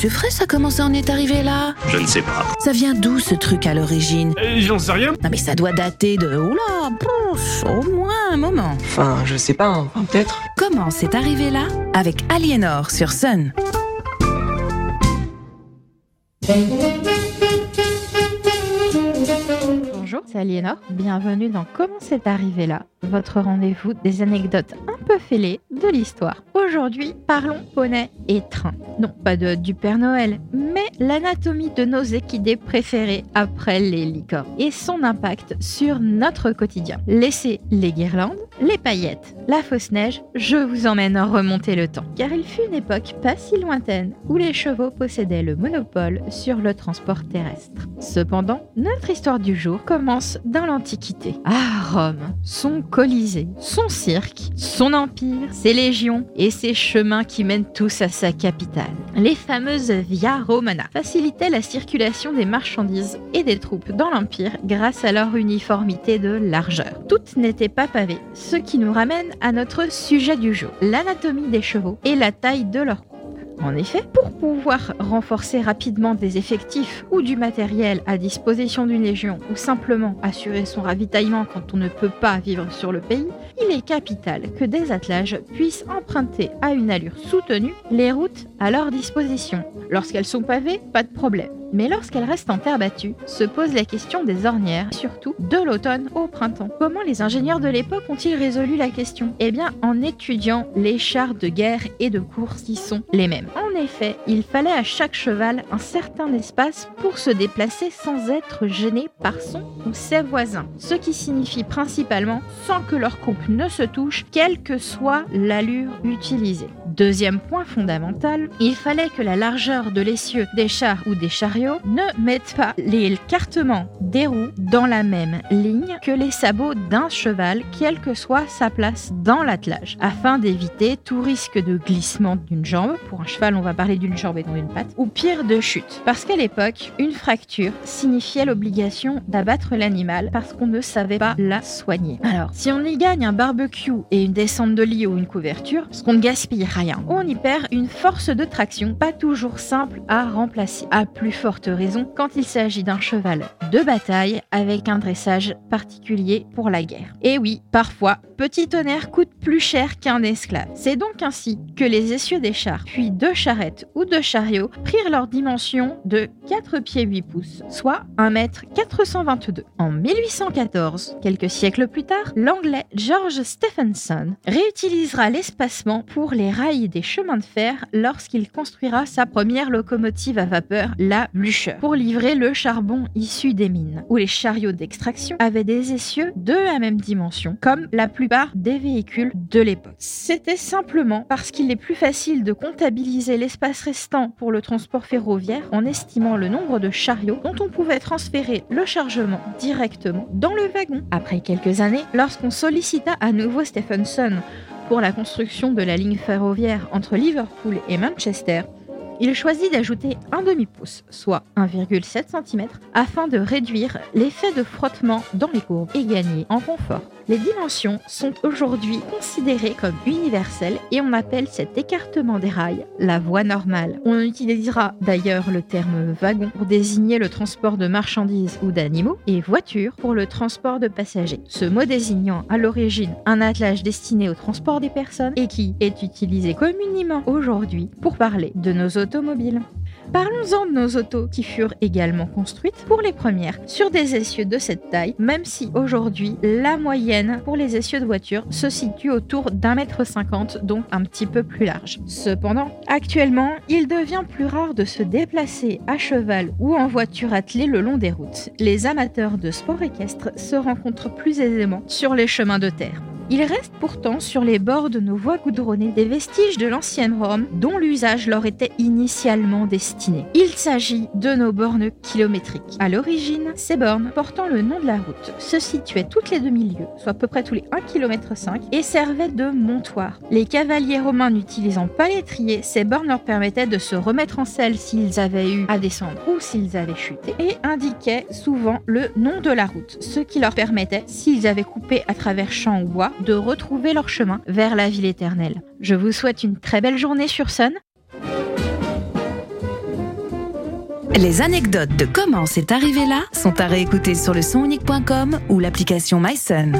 C'est vrai, ça commence à en être arrivé là Je ne sais pas. Ça vient d'où ce truc à l'origine? Euh, J'en sais rien. Non mais ça doit dater de... Oula, pouf, au moins un moment. Enfin, je sais pas, hein. Enfin, peut-être. Comment c'est arrivé là? Avec Aliénor sur Sun. C'est Aliénor. Bienvenue dans Comment c'est arrivé là, votre rendez-vous des anecdotes un peu fêlées de l'histoire. Aujourd'hui, parlons poney et train. Non, pas de, du Père Noël, mais l'anatomie de nos équidés préférés après les licornes et son impact sur notre quotidien. Laissez les guirlandes, les paillettes, la fausse neige, je vous emmène remonter le temps. Car il fut une époque pas si lointaine où les chevaux possédaient le monopole sur le transport terrestre. Cependant, notre histoire du jour commence dans l'Antiquité. À Rome, son Colisée, son cirque, son empire, ses légions et ses chemins qui mènent tous à sa capitale. Les fameuses Via Romana facilitaient la circulation des marchandises et des troupes dans l'empire grâce à leur uniformité de largeur. Toutes n'étaient pas pavées, ce qui nous ramène à notre sujet du jour, l'anatomie des chevaux et la taille de leur en effet, pour pouvoir renforcer rapidement des effectifs ou du matériel à disposition d'une légion ou simplement assurer son ravitaillement quand on ne peut pas vivre sur le pays, il est capital que des attelages puissent emprunter à une allure soutenue les routes à leur disposition. Lorsqu'elles sont pavées, pas de problème. Mais lorsqu'elles restent en terre battue, se pose la question des ornières, surtout de l'automne au printemps. Comment les ingénieurs de l'époque ont-ils résolu la question? Eh bien, en étudiant les chars de guerre et de course qui sont les mêmes. En effet, il fallait à chaque cheval un certain espace pour se déplacer sans être gêné par son ou ses voisins, ce qui signifie principalement sans que leur couple ne se touche, quelle que soit l'allure utilisée. Deuxième point fondamental, il fallait que la largeur de l'essieu des chars ou des chariots ne mette pas les cartements des roues dans la même ligne que les sabots d'un cheval, quelle que soit sa place dans l'attelage, afin d'éviter tout risque de glissement d'une jambe. Pour un cheval, on va parler d'une jambe et non d'une patte, ou pire de chute. Parce qu'à l'époque, une fracture signifiait l'obligation d'abattre l'animal parce qu'on ne savait pas la soigner. Alors, si on y gagne un barbecue et une descente de lit ou une couverture, ce qu'on ne gaspille rien, on y perd une force de traction pas toujours simple à remplacer. À plus raison quand il s'agit d'un cheval de bataille avec un dressage particulier pour la guerre. Et oui, parfois, petit tonnerre coûte plus cher qu'un esclave. C'est donc ainsi que les essieux des chars, puis de charrettes ou de chariots, prirent leur dimension de 4 pieds 8 pouces, soit 1 mètre 422. En 1814, quelques siècles plus tard, l'anglais George Stephenson réutilisera l'espacement pour les rails des chemins de fer lorsqu'il construira sa première locomotive à vapeur, la Pour livrer le charbon issu des mines, où les chariots d'extraction avaient des essieux de la même dimension, comme la plupart des véhicules de l'époque. C'était simplement parce qu'il est plus facile de comptabiliser l'espace restant pour le transport ferroviaire en estimant le nombre de chariots dont on pouvait transférer le chargement directement dans le wagon. Après quelques années, lorsqu'on sollicita à nouveau Stephenson pour la construction de la ligne ferroviaire entre Liverpool et Manchester, il choisit d'ajouter un demi-pouce, soit 1,7 cm, afin de réduire l'effet de frottement dans les courbes et gagner en confort. Les dimensions sont aujourd'hui considérées comme universelles et on appelle cet écartement des rails la voie normale. On utilisera d'ailleurs le terme wagon pour désigner le transport de marchandises ou d'animaux et voiture pour le transport de passagers. Ce mot désignant à l'origine un attelage destiné au transport des personnes et qui est utilisé communément aujourd'hui pour parler de nos automobiles. Parlons-en de nos autos qui furent également construites pour les premières sur des essieux de cette taille, même si aujourd'hui la moyenne pour les essieux de voiture se situe autour d'un mètre cinquante, donc un petit peu plus large. Cependant, actuellement, il devient plus rare de se déplacer à cheval ou en voiture attelée le long des routes. Les amateurs de sport équestre se rencontrent plus aisément sur les chemins de terre. Il reste pourtant sur les bords de nos voies goudronnées des vestiges de l'ancienne Rome dont l'usage leur était initialement destiné. Il s'agit de nos bornes kilométriques. À l'origine, ces bornes, portant le nom de la route, se situaient toutes les demi-lieues, soit à peu près tous les 1,5 km, et servaient de montoir. Les cavaliers romains n'utilisant pas l'étrier, ces bornes leur permettaient de se remettre en selle s'ils avaient eu à descendre ou s'ils avaient chuté, et indiquaient souvent le nom de la route, ce qui leur permettait, s'ils avaient coupé à travers champs ou bois, de retrouver leur chemin vers la ville éternelle. Je vous souhaite une très belle journée sur Sun Les anecdotes de comment c'est arrivé là sont à réécouter sur le sonunique.com ou l'application MySun.